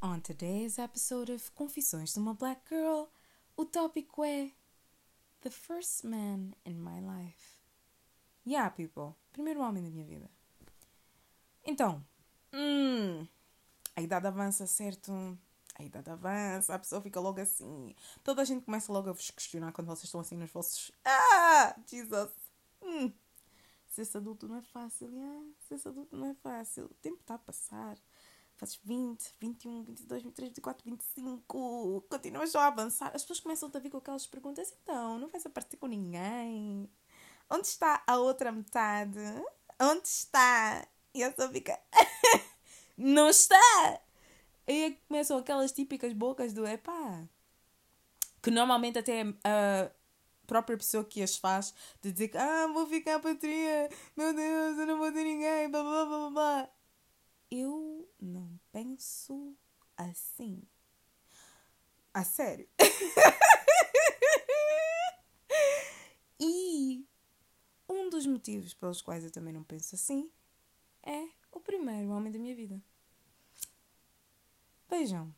On today's episode of Confissões de uma Black Girl, o tópico é The First Man in My Life. Yeah, people. Primeiro homem da minha vida. Então, hum, a idade avança, certo? A idade avança, a pessoa fica logo assim. Toda a gente começa logo a vos questionar quando vocês estão assim nos vossos. Ah! Jesus! Hum. Ser adulto não é fácil, yeah. Ser adulto não é fácil. O tempo está a passar fazes 20, 21, 22, 23, 24, 25, continuas só a avançar. As pessoas começam a vir com aquelas perguntas: então, não vais aparecer com ninguém? Onde está a outra metade? Onde está? E a pessoa fica: não está! E aí começam aquelas típicas bocas do epá, que normalmente até a própria pessoa que as faz de dizer ah, vou ficar patria, meu Deus, eu não vou ter ninguém, blá blá blá. Eu penso assim. A sério. e um dos motivos pelos quais eu também não penso assim é o primeiro homem da minha vida. Vejam,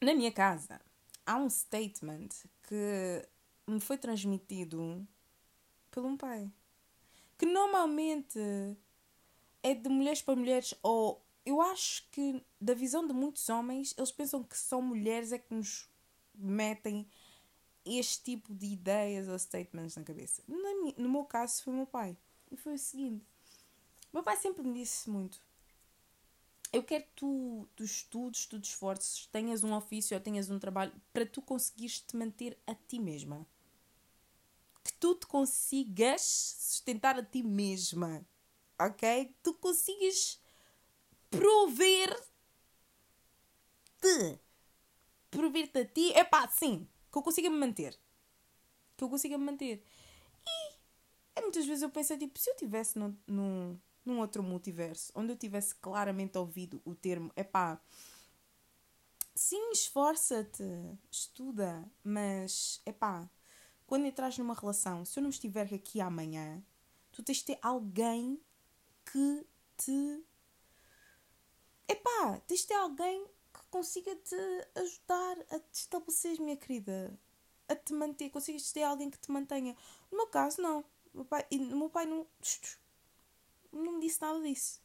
na minha casa há um statement que me foi transmitido pelo um pai. Que normalmente é de mulheres para mulheres, ou eu acho que da visão de muitos homens, eles pensam que são mulheres é que nos metem este tipo de ideias ou statements na cabeça. No, meu caso foi o meu pai. E foi o seguinte: o meu pai sempre me disse muito. Eu quero que tu, tu estudes, tu te esforces, tenhas um ofício ou tenhas um trabalho para tu conseguires te manter a ti mesma. Que tu te consigas sustentar a ti mesma ok? Tu consigas prover-te. Prover-te a ti. É pá, sim. Que eu consiga me manter. Que eu consiga me manter. E é, muitas vezes eu penso, tipo, se eu tivesse num, num, num outro multiverso, onde eu tivesse claramente ouvido o termo, é pá, sim, esforça-te, estuda, mas, é pá, quando entras numa relação, se eu não estiver aqui amanhã, tu tens de ter alguém que te. Epá, tens de ter alguém que consiga te ajudar a te estabelecer, minha querida. A te manter, consigas ter alguém que te mantenha. No meu caso, não. O meu pai, o meu pai não, não me disse nada disso.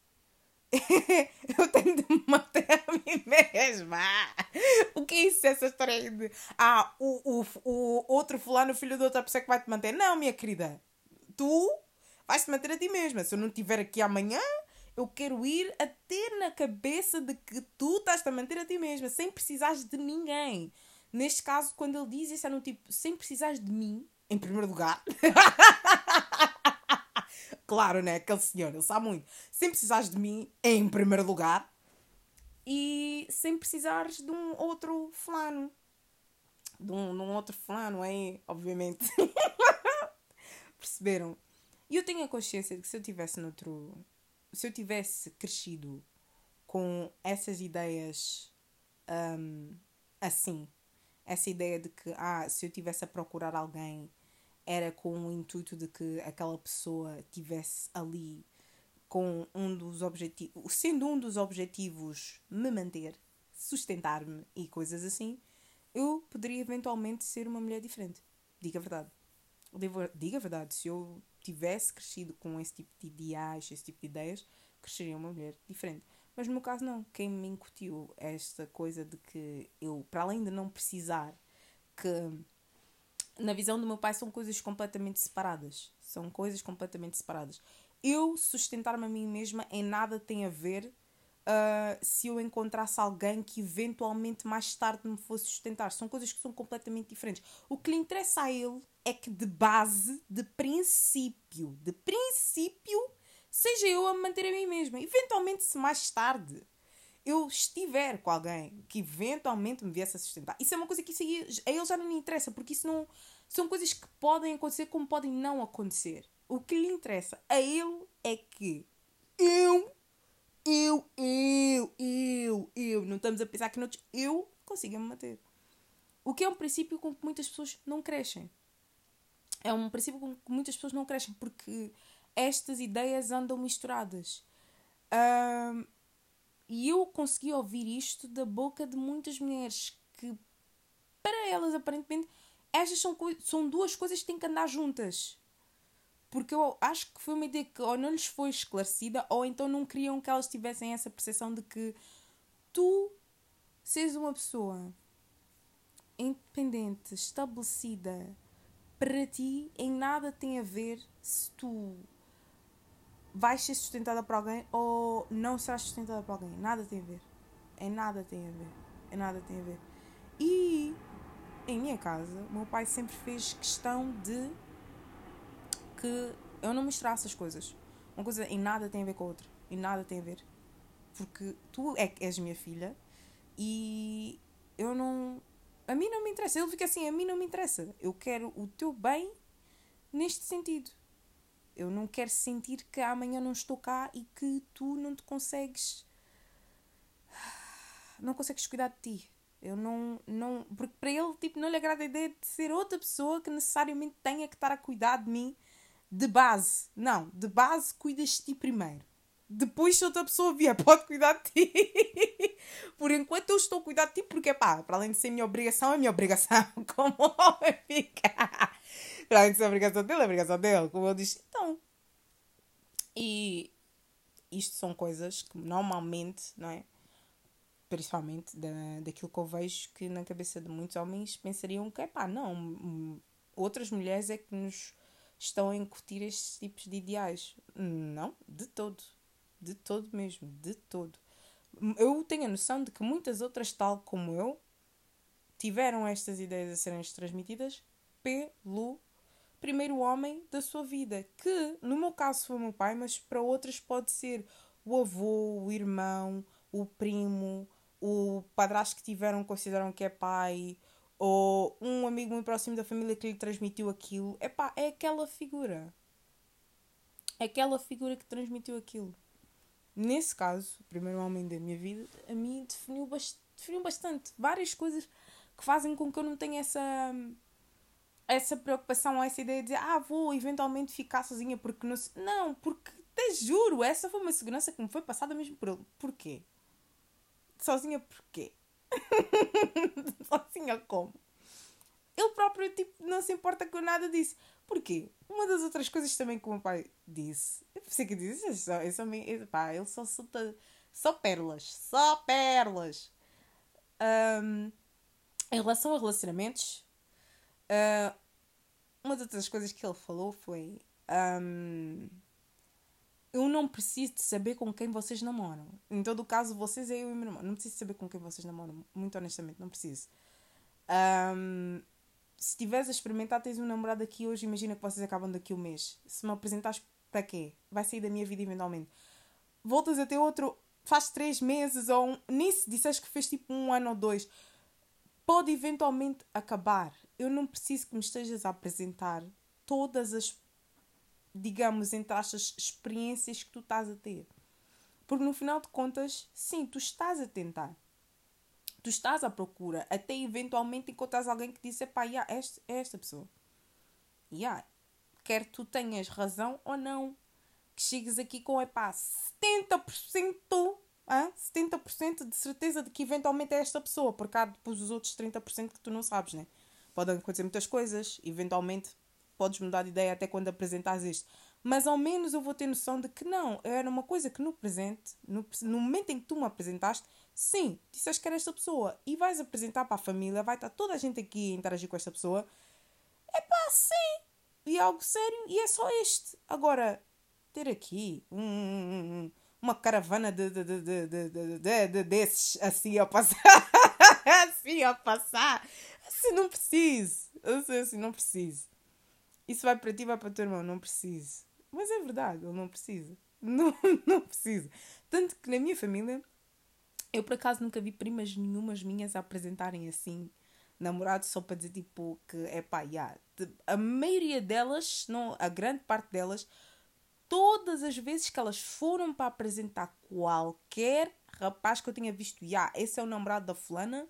eu tenho de me manter a mim mesma. O que é isso, essa história de ah, o, o, o outro fulano, filho de outra pessoa que vai te manter? Não, minha querida. Tu vais-te manter a ti mesma. Se eu não estiver aqui amanhã, eu quero ir a ter na cabeça de que tu estás-te a manter a ti mesma, sem precisares de ninguém. Neste caso, quando ele diz isso, é no tipo, sem precisares de mim, em primeiro lugar. claro, né? Aquele senhor, ele sabe muito. Sem precisares de mim, em primeiro lugar. E sem precisares de um outro fulano. De um, de um outro fulano aí, obviamente. Perceberam? E eu tenho a consciência de que se eu tivesse noutro. Se eu tivesse crescido com essas ideias um, assim, essa ideia de que ah, se eu tivesse a procurar alguém era com o intuito de que aquela pessoa tivesse ali com um dos objetivos, sendo um dos objetivos me manter, sustentar-me e coisas assim, eu poderia eventualmente ser uma mulher diferente. Diga a verdade. Diga a verdade, se eu tivesse crescido com esse tipo de ideais, esse tipo de ideias, cresceria uma mulher diferente. Mas no meu caso, não. Quem me incutiu esta coisa de que eu, para além de não precisar, que na visão do meu pai são coisas completamente separadas. São coisas completamente separadas. Eu sustentar-me a mim mesma em nada tem a ver uh, se eu encontrasse alguém que eventualmente mais tarde me fosse sustentar. São coisas que são completamente diferentes. O que lhe interessa a ele é que de base, de princípio, de princípio, seja eu a me manter a mim mesma. Eventualmente, se mais tarde eu estiver com alguém que eventualmente me viesse a sustentar, isso é uma coisa que isso aí, a ele já não lhe interessa, porque isso não são coisas que podem acontecer como podem não acontecer. O que lhe interessa a ele é que eu, eu, eu, eu, eu, não estamos a pensar que noutros, eu consiga me manter. O que é um princípio com que muitas pessoas não crescem é um princípio com que muitas pessoas não crescem porque estas ideias andam misturadas. E eu consegui ouvir isto da boca de muitas mulheres que, para elas, aparentemente, estas são, são duas coisas que têm que andar juntas. Porque eu acho que foi uma ideia que ou não lhes foi esclarecida ou então não queriam que elas tivessem essa percepção de que tu seres uma pessoa independente, estabelecida, para ti em nada tem a ver se tu vais ser sustentada por alguém ou não serás sustentada por alguém. Nada tem a ver. Em nada tem a ver. Em nada tem a ver. E em minha casa, o meu pai sempre fez questão de que eu não misturasse as coisas. Uma coisa em nada tem a ver com a outra. Em nada tem a ver. Porque tu é, és minha filha e eu não. A mim não me interessa. Ele fica assim: a mim não me interessa. Eu quero o teu bem neste sentido. Eu não quero sentir que amanhã não estou cá e que tu não te consegues. Não consegues cuidar de ti. Eu não, não. Porque para ele, tipo, não lhe agrada a ideia de ser outra pessoa que necessariamente tenha que estar a cuidar de mim de base. Não, de base cuidas de ti primeiro. Depois, se outra pessoa vier, pode cuidar de ti. Por enquanto, eu estou a cuidar de ti porque, pá, para além de ser minha obrigação, é minha obrigação. Como homem fica. Para além de ser a obrigação dele, é a obrigação dele. Como eu disse, então. E isto são coisas que normalmente, não é? Principalmente da, daquilo que eu vejo que na cabeça de muitos homens pensariam que, pá, não. Outras mulheres é que nos estão a incutir estes tipos de ideais. Não, de todo. De todo mesmo, de todo. Eu tenho a noção de que muitas outras, tal como eu, tiveram estas ideias a serem transmitidas pelo primeiro homem da sua vida, que no meu caso foi o meu pai, mas para outras pode ser o avô, o irmão, o primo, o padrasto que tiveram consideram que é pai, ou um amigo muito próximo da família que lhe transmitiu aquilo. Epá, é aquela figura. É aquela figura que transmitiu aquilo. Nesse caso, o primeiro homem da minha vida, a mim definiu, bast definiu bastante. Várias coisas que fazem com que eu não tenha essa essa preocupação essa ideia de ah, vou eventualmente ficar sozinha porque não. Não, porque te juro, essa foi uma segurança que me foi passada mesmo por ele. Porquê? Sozinha porquê? Sozinha como? Ele próprio tipo, não se importa com nada disso. Porquê? Uma das outras coisas também que o meu pai disse, eu pensei que disse, isso, isso, isso, pá, ele só solta só pérolas, só pérolas. Um, em relação a relacionamentos, uh, uma das outras coisas que ele falou foi: um, Eu não preciso de saber com quem vocês namoram. Em todo caso, vocês é eu e meu irmão. Não preciso saber com quem vocês namoram. Muito honestamente, não preciso. Um, se estiveres a experimentar, tens um namorado aqui hoje, imagina que vocês acabam daqui um mês. Se me apresentares para quê? Vai sair da minha vida eventualmente. Voltas a ter outro, faz três meses ou um, nem se disseres que fez tipo um ano ou dois. Pode eventualmente acabar. Eu não preciso que me estejas a apresentar todas as, digamos, entre aspas, experiências que tu estás a ter. Porque no final de contas, sim, tu estás a tentar tu estás à procura, até eventualmente encontras alguém que diz, pá, yeah, é esta, pessoa. Yeah. Quer tu tenhas razão ou não. Que chegues aqui com, epá, 70%, ah, 70% de certeza de que eventualmente é esta pessoa, porque há depois os outros 30% que tu não sabes, né? Podem acontecer muitas coisas, eventualmente podes mudar de ideia até quando apresentares isto. Mas ao menos eu vou ter noção de que não, era uma coisa que no presente, no, no momento em que tu me apresentaste, Sim, disseste que era esta pessoa e vais apresentar para a família, vai estar toda a gente aqui a interagir com esta pessoa. É pá, sim, e algo sério, e é só este. Agora, ter aqui um, uma caravana de, de, de, de, desses assim a passar, assim a passar, assim não preciso, assim, assim não preciso. Isso vai para ti, vai para o teu irmão, não preciso. Mas é verdade, ele não precisa. Não, não precisa. Tanto que na minha família eu por acaso nunca vi primas nenhumas minhas a apresentarem assim namorados só para dizer tipo que é pá, yeah. a maioria delas, não, a grande parte delas, todas as vezes que elas foram para apresentar qualquer rapaz que eu tinha visto, yeah, esse é o namorado da fulana,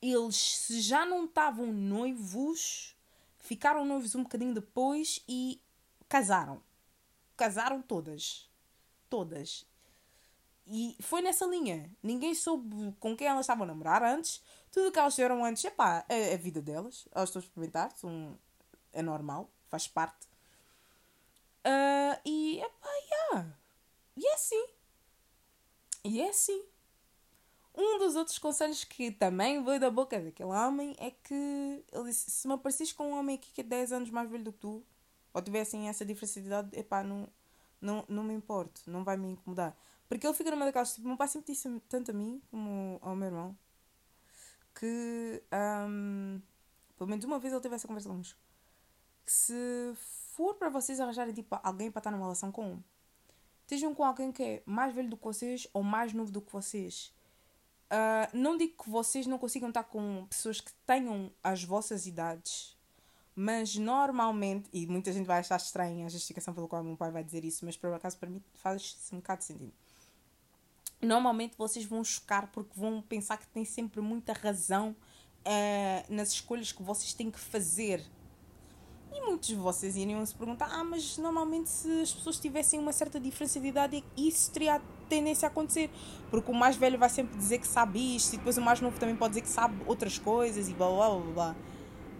eles se já não estavam noivos, ficaram noivos um bocadinho depois e casaram. Casaram todas. Todas. E foi nessa linha. Ninguém soube com quem elas estavam a namorar antes. Tudo o que elas fizeram antes, epá, é a vida delas. Elas estão a experimentar, são, é normal, faz parte. Uh, e, epá, yeah. E é assim. E é assim. Um dos outros conselhos que também veio da boca daquele homem é que ele disse: se me apareces com um homem aqui que é 10 anos mais velho do que tu, ou tivessem essa diferença de idade, epá, não, não, não me importo, não vai me incomodar. Porque ele fica numa daquelas, tipo, meu pai sempre disse tanto a mim como ao meu irmão que, um, pelo menos uma vez ele teve essa conversa connosco, que se for para vocês arranjarem tipo, alguém para estar numa relação com, estejam com alguém que é mais velho do que vocês ou mais novo do que vocês Uh, não digo que vocês não consigam estar com pessoas que tenham as vossas idades, mas normalmente, e muita gente vai achar estranha a justificação pelo qual meu pai vai dizer isso, mas por acaso para mim faz-se um bocado sentido. Normalmente vocês vão chocar porque vão pensar que têm sempre muita razão uh, nas escolhas que vocês têm que fazer e muitos de vocês iriam se perguntar: ah, mas normalmente se as pessoas tivessem uma certa diferença de idade, isso teria tendência a acontecer. Porque o mais velho vai sempre dizer que sabe isto, e depois o mais novo também pode dizer que sabe outras coisas, e blá blá blá blá.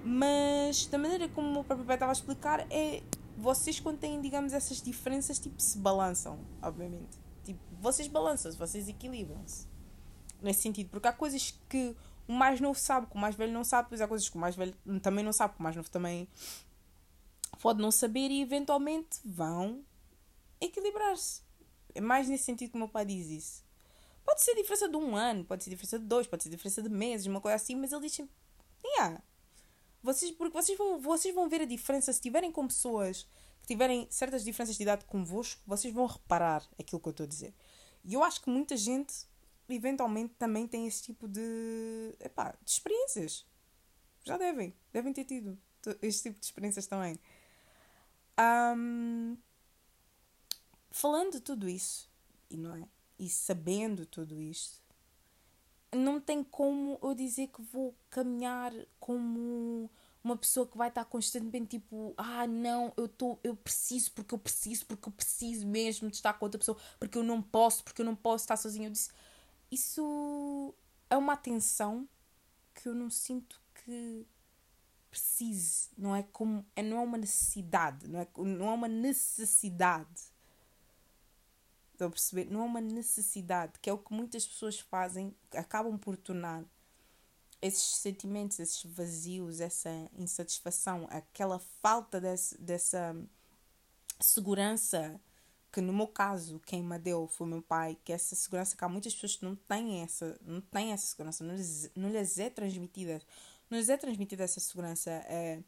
Mas da maneira como o próprio pai estava a explicar, é vocês quando têm, digamos, essas diferenças, tipo, se balançam, obviamente. Tipo, vocês balançam-se, vocês equilibram-se. Nesse sentido, porque há coisas que o mais novo sabe, que o mais velho não sabe, depois há coisas que o mais velho também não sabe, que o mais novo também pode não saber e eventualmente vão equilibrar-se. É mais nesse sentido que o meu pai diz isso. Pode ser diferença de um ano, pode ser diferença de dois, pode ser diferença de meses, uma coisa assim, mas ele diz sempre: yeah. vocês, porque vocês vão, vocês vão ver a diferença se estiverem com pessoas que tiverem certas diferenças de idade convosco, vocês vão reparar aquilo que eu estou a dizer. E eu acho que muita gente, eventualmente, também tem esse tipo de, epá, de experiências. Já devem, devem ter tido este tipo de experiências também. Um, falando de tudo isso, e não é? E sabendo tudo isto, não tem como eu dizer que vou caminhar como uma pessoa que vai estar constantemente tipo, ah, não, eu tô, eu preciso porque eu preciso, porque eu preciso mesmo de estar com outra pessoa, porque eu não posso, porque eu não posso estar sozinho. Eu disse, isso é uma atenção que eu não sinto que precise, não é como é, não é uma necessidade, não é, não é uma necessidade. Estão a perceber? Não é uma necessidade, que é o que muitas pessoas fazem, acabam por tornar esses sentimentos, esses vazios, essa insatisfação, aquela falta desse, dessa segurança que no meu caso quem me deu foi meu pai, que essa segurança que há muitas pessoas que não têm essa, não têm essa segurança, não lhes, não lhes é transmitida nos é transmitida essa segurança, é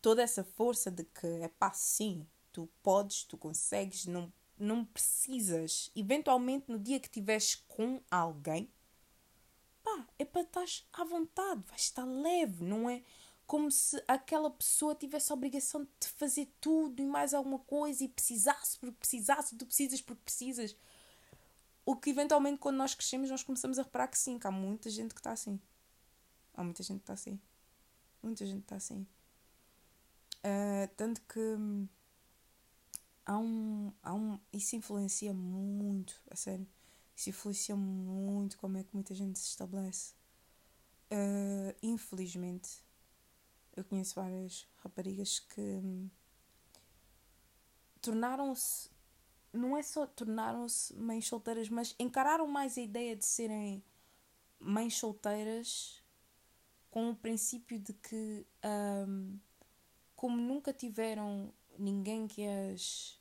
toda essa força de que é pá, sim, tu podes, tu consegues, não, não precisas. Eventualmente, no dia que estiveres com alguém, pá, é para estar à vontade, vais estar leve, não é? Como se aquela pessoa tivesse a obrigação de fazer tudo e mais alguma coisa e precisasse porque precisasse, tu precisas porque precisas. O que eventualmente, quando nós crescemos, nós começamos a reparar que sim, que há muita gente que está assim. Há muita gente que está assim. Muita gente está assim. Uh, tanto que hum, há um, há um. Isso influencia muito, a sério. Isso influencia muito como é que muita gente se estabelece. Uh, infelizmente, eu conheço várias raparigas que hum, tornaram-se. Não é só tornaram-se mães solteiras, mas encararam mais a ideia de serem mães solteiras com o princípio de que, um, como nunca tiveram ninguém que as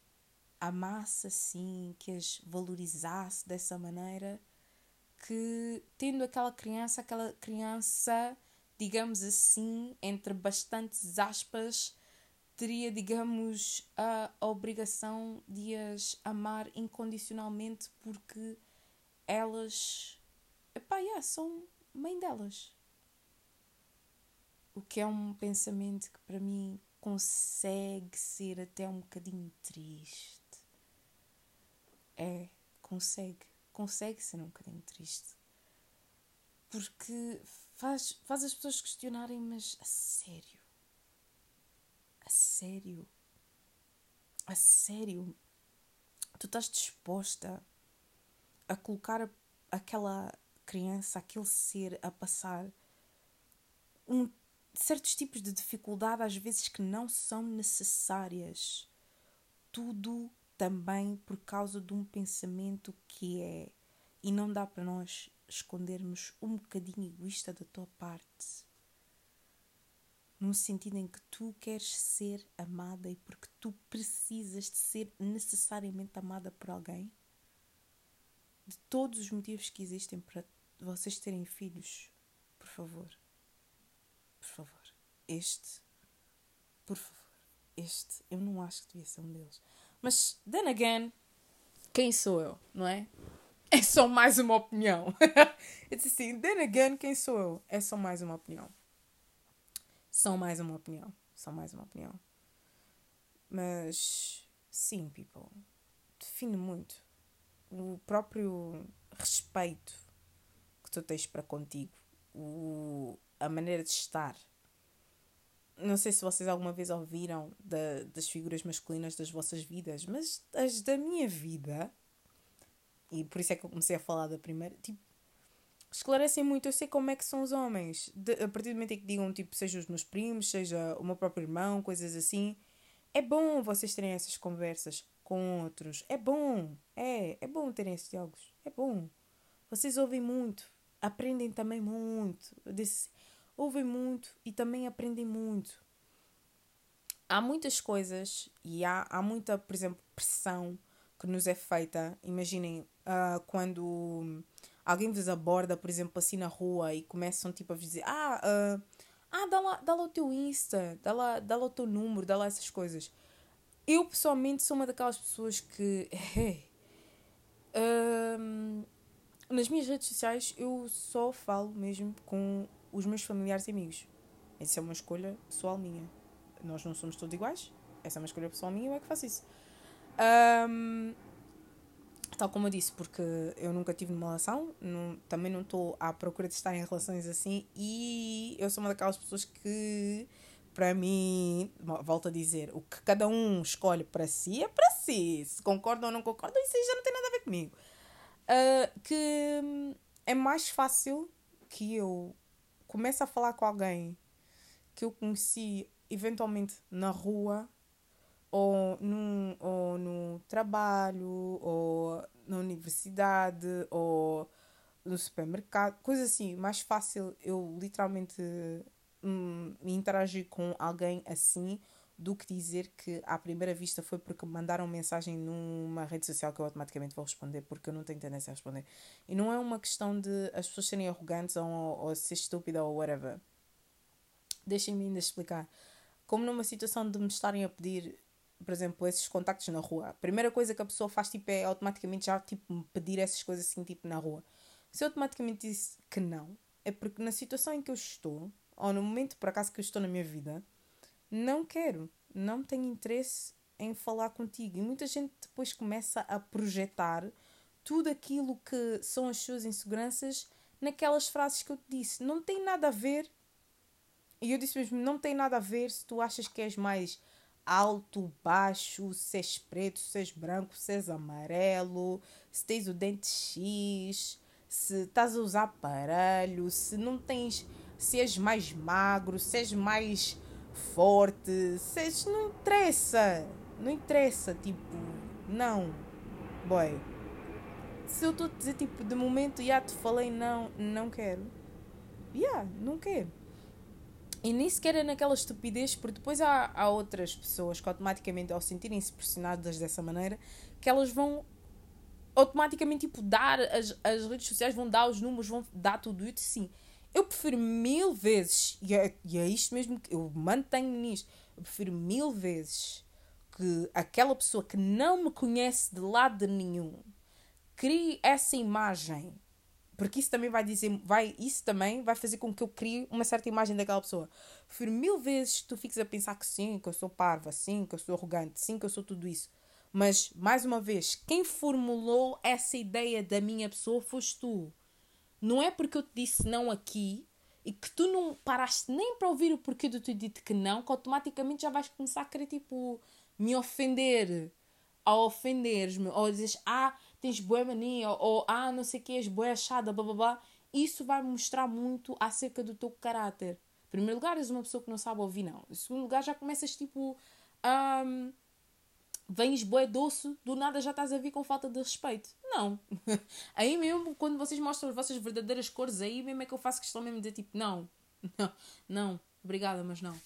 amasse assim, que as valorizasse dessa maneira, que tendo aquela criança, aquela criança, digamos assim, entre bastantes aspas, teria, digamos, a obrigação de as amar incondicionalmente porque elas, epá, yeah, são mãe delas. O que é um pensamento que para mim consegue ser até um bocadinho triste. É, consegue. Consegue ser um bocadinho triste. Porque faz, faz as pessoas questionarem, mas a sério? A sério? A sério? Tu estás disposta a colocar aquela criança, aquele ser a passar um, certos tipos de dificuldade, às vezes que não são necessárias. Tudo também por causa de um pensamento que é. E não dá para nós escondermos um bocadinho egoísta da tua parte. Num sentido em que tu queres ser amada e porque tu precisas de ser necessariamente amada por alguém. De todos os motivos que existem para vocês terem filhos, por favor. Este. Por favor. Este. Eu não acho que devia ser um deles. Mas, then again, quem sou eu, não é? É só mais uma opinião. It's assim, then again, quem sou eu? É só mais uma opinião. Só mais uma opinião. Só mais uma opinião. Mas, sim, people. Define muito. O próprio respeito que tu tens para contigo. O, a maneira de estar. Não sei se vocês alguma vez ouviram da, das figuras masculinas das vossas vidas, mas as da minha vida e por isso é que eu comecei a falar da primeira. Tipo, esclarecem muito. Eu sei como é que são os homens. De, a partir do momento em que digam, tipo, seja os meus primos, seja o meu próprio irmão, coisas assim. É bom vocês terem essas conversas com outros. É bom. É. É bom terem esses diálogos. É bom. Vocês ouvem muito. Aprendem também muito. Ouvem muito e também aprendem muito. Há muitas coisas e há, há muita, por exemplo, pressão que nos é feita. Imaginem, uh, quando alguém vos aborda, por exemplo, assim na rua e começam tipo a dizer: Ah, uh, ah dá, lá, dá lá o teu Insta, dá lá, dá lá o teu número, dá lá essas coisas. Eu pessoalmente sou uma daquelas pessoas que. uh, nas minhas redes sociais eu só falo mesmo com os meus familiares e amigos. Essa é uma escolha pessoal minha. Nós não somos todos iguais. Essa é uma escolha pessoal minha eu é que faço isso. Um, tal como eu disse, porque eu nunca tive uma relação, não, também não estou à procura de estar em relações assim e eu sou uma daquelas pessoas que, para mim, volto a dizer, o que cada um escolhe para si é para si. Se concorda ou não concorda, isso aí já não tem nada a ver comigo. Uh, que é mais fácil que eu comece a falar com alguém que eu conheci eventualmente na rua ou, num, ou no trabalho, ou na universidade, ou no supermercado, coisa assim, mais fácil eu literalmente hum, interagir com alguém assim do que dizer que à primeira vista foi porque mandaram mensagem numa rede social que eu automaticamente vou responder porque eu não tenho tendência a responder. E não é uma questão de as pessoas serem arrogantes ou, ou ser estúpida ou whatever. Deixem-me ainda explicar. Como numa situação de me estarem a pedir por exemplo, esses contactos na rua, a primeira coisa que a pessoa faz tipo, é automaticamente já tipo, pedir essas coisas assim tipo, na rua. Se eu automaticamente disse que não, é porque na situação em que eu estou, ou no momento por acaso que eu estou na minha vida, não quero, não tenho interesse em falar contigo. E muita gente depois começa a projetar tudo aquilo que são as suas inseguranças naquelas frases que eu te disse. Não tem nada a ver. E eu disse mesmo, não tem nada a ver se tu achas que és mais alto, baixo, se és preto, se és branco, se és amarelo, se tens o dente X, se estás a usar aparelho, se não tens, se és mais magro, se és mais forte, se és, não interessa, não interessa, tipo, não, boy. Se eu estou a dizer, tipo, de momento, já te falei, não, não quero. Yeah, não quero. E nem sequer é naquela estupidez, porque depois há, há outras pessoas que automaticamente, ao sentirem-se pressionadas dessa maneira, que elas vão automaticamente tipo, dar, as, as redes sociais vão dar os números, vão dar tudo isso, sim. Eu prefiro mil vezes, e é, e é isto mesmo que eu mantenho nisto, eu prefiro mil vezes que aquela pessoa que não me conhece de lado nenhum crie essa imagem porque isso também vai dizer, vai, isso também vai fazer com que eu crie uma certa imagem daquela pessoa. Prefiro mil vezes que tu fiques a pensar que sim, que eu sou parva, sim, que eu sou arrogante, sim, que eu sou tudo isso. Mas, mais uma vez, quem formulou essa ideia da minha pessoa foste tu. Não é porque eu te disse não aqui e que tu não paraste nem para ouvir o porquê de tu dito que não, que automaticamente já vais começar a querer, tipo, me ofender. Ao ofenderes-me, ou dizes, ah, tens boa mania, ou, ou ah, não sei o que, és boa achada, blá blá blá. Isso vai mostrar muito acerca do teu caráter. Em primeiro lugar, és uma pessoa que não sabe ouvir, não. Em segundo lugar, já começas tipo. Um, vens boé doce, do nada já estás a vir com falta de respeito. Não. aí mesmo, quando vocês mostram as vossas verdadeiras cores, aí mesmo é que eu faço questão mesmo de dizer tipo, não, não, não, obrigada, mas não.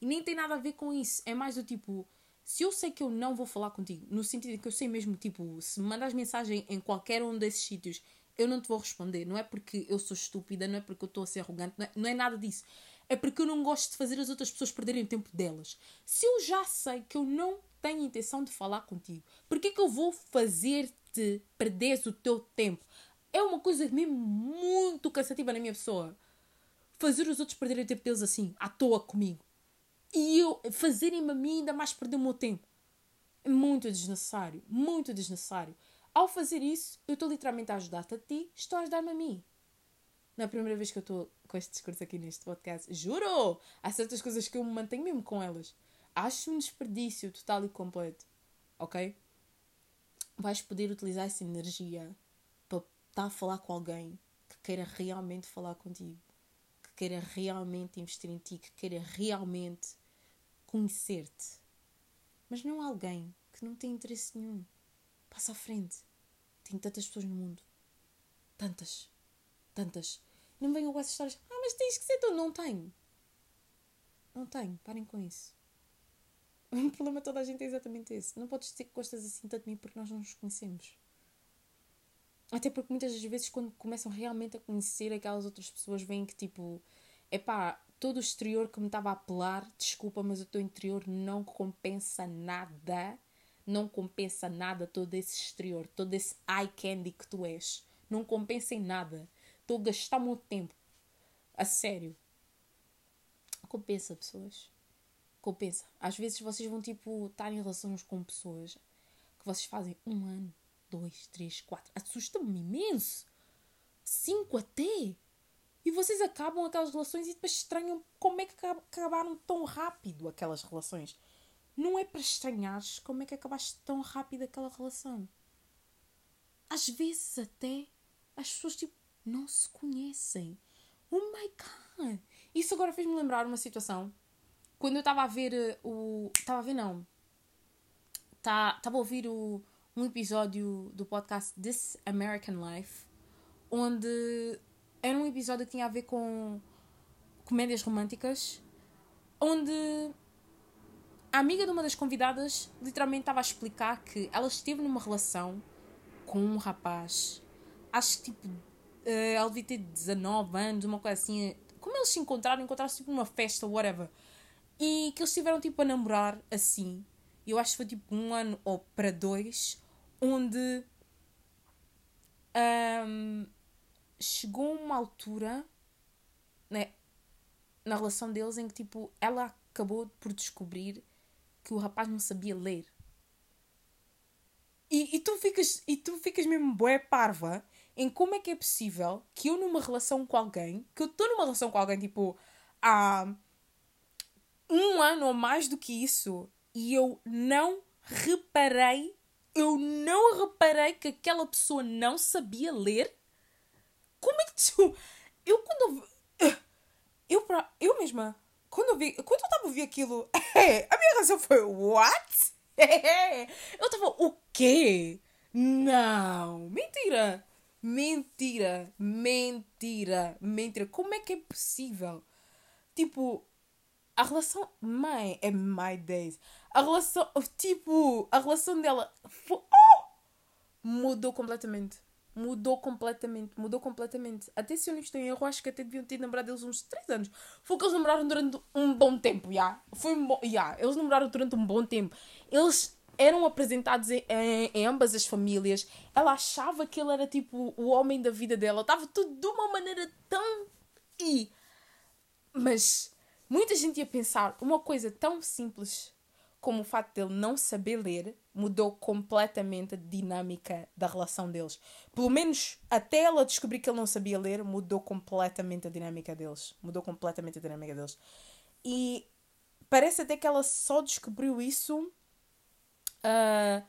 E nem tem nada a ver com isso. É mais do tipo, se eu sei que eu não vou falar contigo, no sentido de que eu sei mesmo, tipo, se me mandas mensagem em qualquer um desses sítios, eu não te vou responder. Não é porque eu sou estúpida, não é porque eu estou a ser arrogante, não é, não é nada disso. É porque eu não gosto de fazer as outras pessoas perderem o tempo delas. Se eu já sei que eu não tenho intenção de falar contigo. Por que que eu vou fazer-te perder o teu tempo? É uma coisa mesmo muito cansativa na minha pessoa. Fazer os outros perderem o tempo deles assim, à toa comigo. E eu fazerem-me a mim ainda mais perder o meu tempo. É muito desnecessário. Muito desnecessário. Ao fazer isso, eu estou literalmente a ajudar-te a ti, estou a ajudar-me a mim. Não é a primeira vez que eu estou com este discurso aqui neste podcast. Juro! Há certas coisas que eu me mantenho mesmo com elas. Acho um desperdício total e completo. Ok? Vais poder utilizar essa energia para estar a falar com alguém que queira realmente falar contigo, que queira realmente investir em ti, que queira realmente conhecer-te. Mas não alguém que não tem interesse nenhum. Passa à frente. Tem tantas pessoas no mundo. Tantas. Tantas. Não venham com essas histórias. Ah, mas tens que ser tu. Não tenho. Não tenho. Parem com isso. O problema de toda a gente é exatamente esse. Não podes dizer que gostas assim tanto de mim porque nós não nos conhecemos. Até porque muitas das vezes, quando começam realmente a conhecer aquelas outras pessoas, veem que tipo, é pá, todo o exterior que me estava a apelar, desculpa, mas o teu interior não compensa nada. Não compensa nada todo esse exterior, todo esse eye candy que tu és. Não compensa em nada. Estou a gastar muito tempo. A sério. Compensa, pessoas compensa. Às vezes vocês vão tipo estar em relações com pessoas que vocês fazem um ano, dois, três, quatro. Assusta-me imenso. Cinco até. E vocês acabam aquelas relações e depois estranham como é que acabaram tão rápido aquelas relações. Não é para estranhares como é que acabaste tão rápido aquela relação. Às vezes até as pessoas tipo não se conhecem. Oh my god! Isso agora fez-me lembrar uma situação quando eu estava a ver eh, o. Estava a ver, não. Estava tá, a ouvir o, um episódio do podcast This American Life, onde era um episódio que tinha a ver com comédias românticas, onde a amiga de uma das convidadas literalmente estava a explicar que ela esteve numa relação com um rapaz, acho que tipo, uh, ela devia ter 19 anos, uma coisa assim. Como eles se encontraram? Encontraram-se tipo numa festa, whatever. E que eles estiveram tipo a namorar assim. Eu acho que foi tipo um ano ou para dois, onde um, chegou uma altura né, na relação deles em que tipo ela acabou por descobrir que o rapaz não sabia ler. E, e, tu, ficas, e tu ficas mesmo bué parva em como é que é possível que eu numa relação com alguém, que eu estou numa relação com alguém tipo há um ano ou mais do que isso e eu não reparei, eu não reparei que aquela pessoa não sabia ler. Como é que tu. Eu quando. Eu, eu mesma, quando eu vi. Quando eu estava a ouvir aquilo, a minha reação foi: What? Eu estava: O quê? Não! Mentira! Mentira! Mentira! Mentira! Como é que é possível? Tipo, a relação. Mãe, é My Days. A relação. Tipo, a relação dela. Foi, oh! Mudou completamente. Mudou completamente. Mudou completamente. Até se eu não estou em erro, acho que até deviam ter namorado eles uns 3 anos. Foi que eles namoraram durante um bom tempo, já. Yeah. Foi um bom. Yeah. Eles namoraram durante um bom tempo. Eles eram apresentados em, em, em, ambas as famílias. Ela achava que ele era tipo o homem da vida dela. Estava tudo de uma maneira tão. E. Mas Muita gente ia pensar uma coisa tão simples como o facto dele não saber ler mudou completamente a dinâmica da relação deles. Pelo menos até ela descobrir que ele não sabia ler, mudou completamente a dinâmica deles. Mudou completamente a dinâmica deles. E parece até que ela só descobriu isso uh,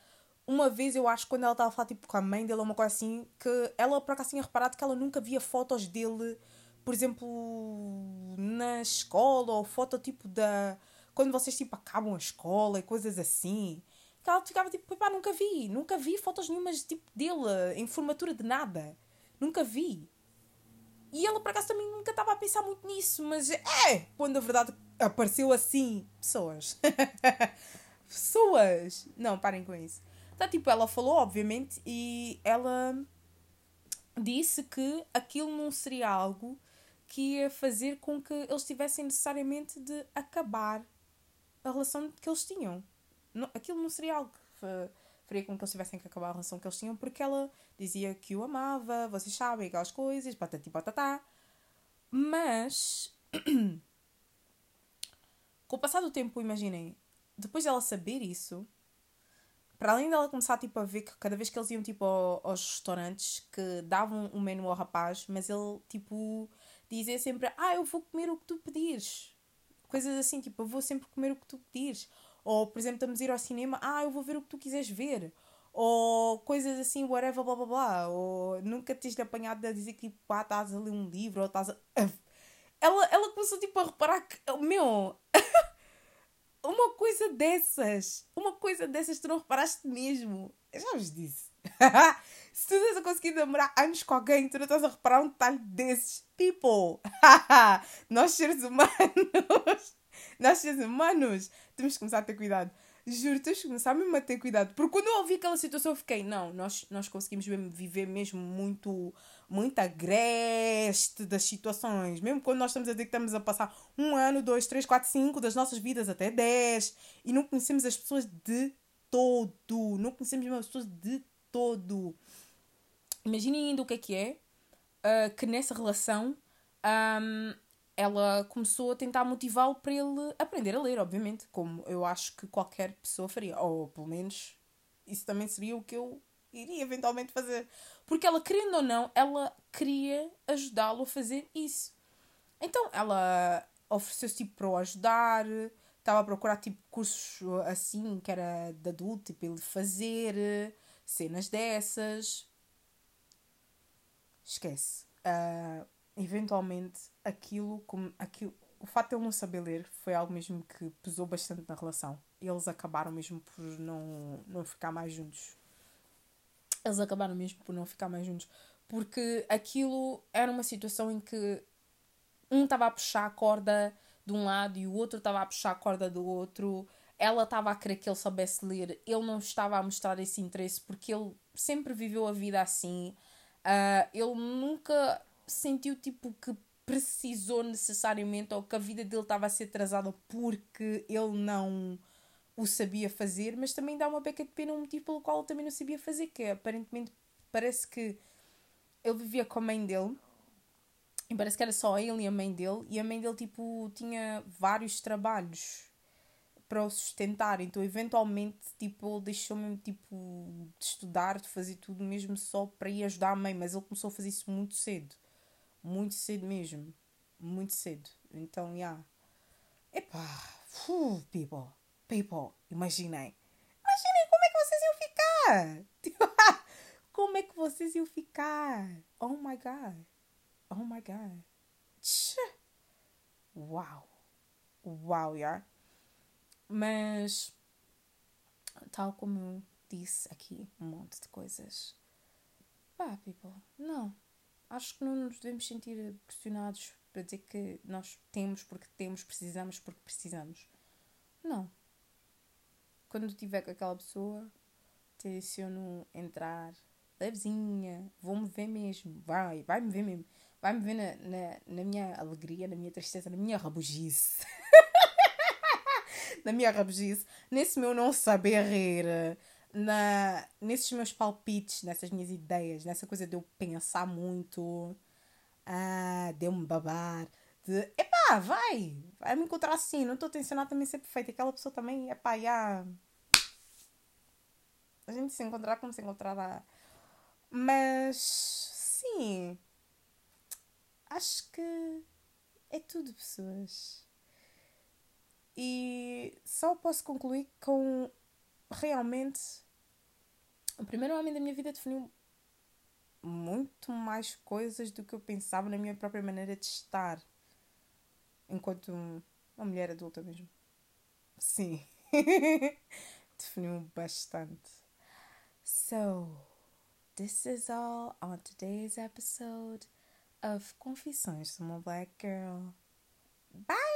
uma vez eu acho quando ela estava a falar tipo com a mãe dele ou uma coisa assim, que ela por acaso tinha reparado que ela nunca via fotos dele, por exemplo, na escola ou foto tipo da. Quando vocês tipo acabam a escola e coisas assim. Que ela ficava tipo, pá, nunca vi, nunca vi fotos nenhumas tipo dele em formatura de nada. Nunca vi. E ela por acaso também nunca estava a pensar muito nisso, mas é quando a verdade apareceu assim. Pessoas. Pessoas! Não, parem com isso. Então, tipo, ela falou, obviamente, e ela disse que aquilo não seria algo que ia fazer com que eles tivessem necessariamente de acabar a relação que eles tinham. Não, aquilo não seria algo que faria com que eles tivessem que acabar a relação que eles tinham, porque ela dizia que o amava, vocês sabem, aquelas coisas, patati patatá. Mas, com o passar do tempo, imaginem, depois dela saber isso, para além dela começar tipo, a ver que cada vez que eles iam tipo, aos restaurantes que davam um menu ao rapaz, mas ele tipo dizia sempre: Ah, eu vou comer o que tu pedires. Coisas assim, tipo, eu vou sempre comer o que tu pedires. Ou, por exemplo, estamos a ir ao cinema: Ah, eu vou ver o que tu quiseres ver. Ou coisas assim, whatever, blá blá blá. Ou nunca tens apanhado a dizer que tipo, ah, estás a ler um livro ou estás a. Ela, ela começou tipo a reparar que, meu, uma coisa dessas, uma coisa dessas tu não reparaste mesmo. Eu já vos disse. Se tu estás a conseguir namorar anos com alguém, tu não estás a reparar um detalhe desses. People! nós seres humanos, nós seres humanos, temos que começar a ter cuidado. Juro, tens que começar mesmo a ter cuidado. Porque quando eu ouvi aquela situação, eu fiquei, não, nós, nós conseguimos viver mesmo muito, muito agreste das situações. Mesmo quando nós estamos a dizer que estamos a passar um ano, dois, três, quatro, cinco das nossas vidas até dez e não conhecemos as pessoas de todo. Não conhecemos mesmo as pessoas de todo. Imaginem ainda o que é que é uh, que nessa relação um, ela começou a tentar motivá-lo para ele aprender a ler, obviamente, como eu acho que qualquer pessoa faria. Ou pelo menos isso também seria o que eu iria eventualmente fazer. Porque ela, querendo ou não, ela queria ajudá-lo a fazer isso. Então ela ofereceu-se tipo para o ajudar, estava a procurar tipo cursos assim, que era de adulto, tipo ele fazer cenas dessas. Esquece. Uh, eventualmente aquilo, como, aquilo, o fato de ele não saber ler foi algo mesmo que pesou bastante na relação. Eles acabaram mesmo por não, não ficar mais juntos. Eles acabaram mesmo por não ficar mais juntos. Porque aquilo era uma situação em que um estava a puxar a corda de um lado e o outro estava a puxar a corda do outro. Ela estava a querer que ele soubesse ler, ele não estava a mostrar esse interesse porque ele sempre viveu a vida assim. Uh, ele nunca sentiu tipo que precisou necessariamente ou que a vida dele estava a ser atrasada porque ele não o sabia fazer, mas também dá uma beca de pena um motivo pelo qual ele também não sabia fazer, que é, aparentemente parece que ele vivia com a mãe dele e parece que era só ele e a mãe dele e a mãe dele tipo tinha vários trabalhos para o sustentar, então eventualmente tipo ele deixou mesmo tipo de estudar, de fazer tudo mesmo só para ir ajudar a mãe, mas ele começou a fazer isso muito cedo muito cedo mesmo. Muito cedo. Então, já. Yeah. Epá. People. People. Imaginem. Imaginem como é que vocês iam ficar. Tipo, como é que vocês iam ficar? Oh my God. Oh my God. Tch. Uau. Uau, yeah. Mas, tal como disse aqui, um monte de coisas. Pá, people. Não acho que não nos devemos sentir pressionados para dizer que nós temos porque temos, precisamos porque precisamos. Não. Quando estiver com aquela pessoa, tenciono entrar levezinha, vou-me ver mesmo, vai, vai-me ver mesmo, vai-me ver na, na, na, minha alegria, na minha tristeza, na minha rabugice. na minha rabugice, nesse meu não saber rir, na, nesses meus palpites, nessas minhas ideias, nessa coisa de eu pensar muito, ah, de eu me babar, de epá, vai, vai me encontrar assim, não estou tensionado também ser perfeita. Aquela pessoa também, epá, já. A gente se encontrar como se encontrar lá. Mas, sim, acho que é tudo, pessoas. E só posso concluir com realmente o primeiro homem da minha vida definiu muito mais coisas do que eu pensava na minha própria maneira de estar enquanto uma mulher adulta mesmo. Sim, definiu bastante. So, this is all on today's episode of Confissões de uma Black Girl. Bye!